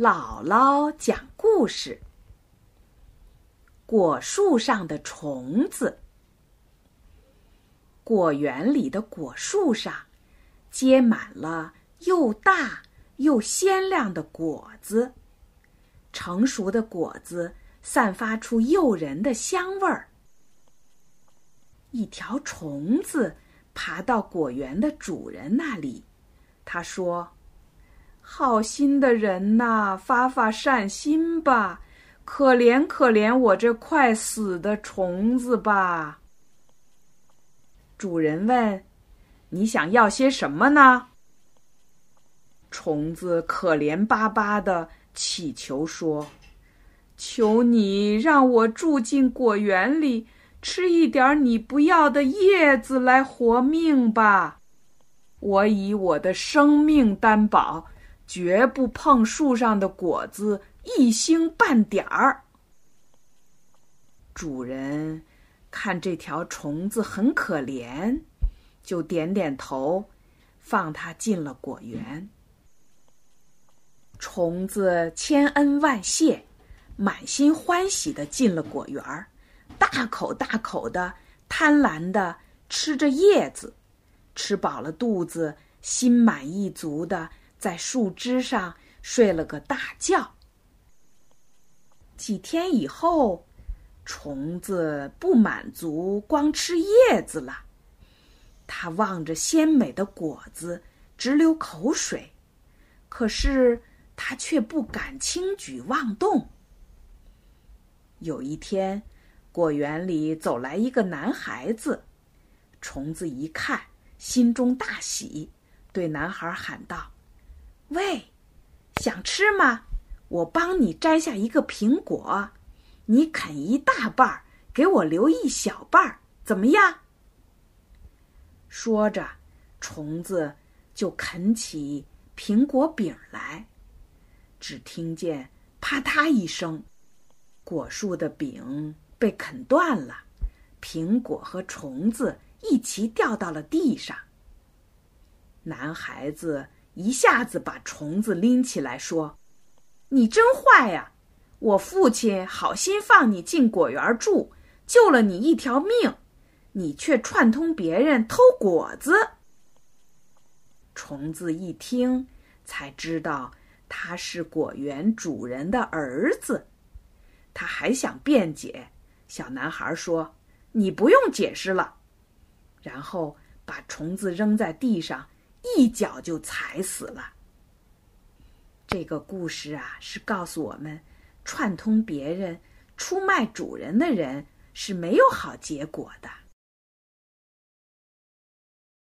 姥姥讲故事：果树上的虫子。果园里的果树上结满了又大又鲜亮的果子，成熟的果子散发出诱人的香味儿。一条虫子爬到果园的主人那里，他说。好心的人呐，发发善心吧！可怜可怜我这快死的虫子吧！主人问：“你想要些什么呢？”虫子可怜巴巴的乞求说：“求你让我住进果园里，吃一点你不要的叶子来活命吧！我以我的生命担保。”绝不碰树上的果子一星半点儿。主人看这条虫子很可怜，就点点头，放它进了果园。虫子千恩万谢，满心欢喜的进了果园，大口大口的贪婪的吃着叶子，吃饱了肚子，心满意足的。在树枝上睡了个大觉。几天以后，虫子不满足光吃叶子了，它望着鲜美的果子直流口水，可是它却不敢轻举妄动。有一天，果园里走来一个男孩子，虫子一看，心中大喜，对男孩喊道。喂，想吃吗？我帮你摘下一个苹果，你啃一大半儿，给我留一小半儿，怎么样？说着，虫子就啃起苹果饼来。只听见啪嗒一声，果树的饼被啃断了，苹果和虫子一起掉到了地上。男孩子。一下子把虫子拎起来，说：“你真坏呀！我父亲好心放你进果园住，救了你一条命，你却串通别人偷果子。”虫子一听，才知道他是果园主人的儿子，他还想辩解。小男孩说：“你不用解释了。”然后把虫子扔在地上。一脚就踩死了。这个故事啊，是告诉我们，串通别人、出卖主人的人是没有好结果的。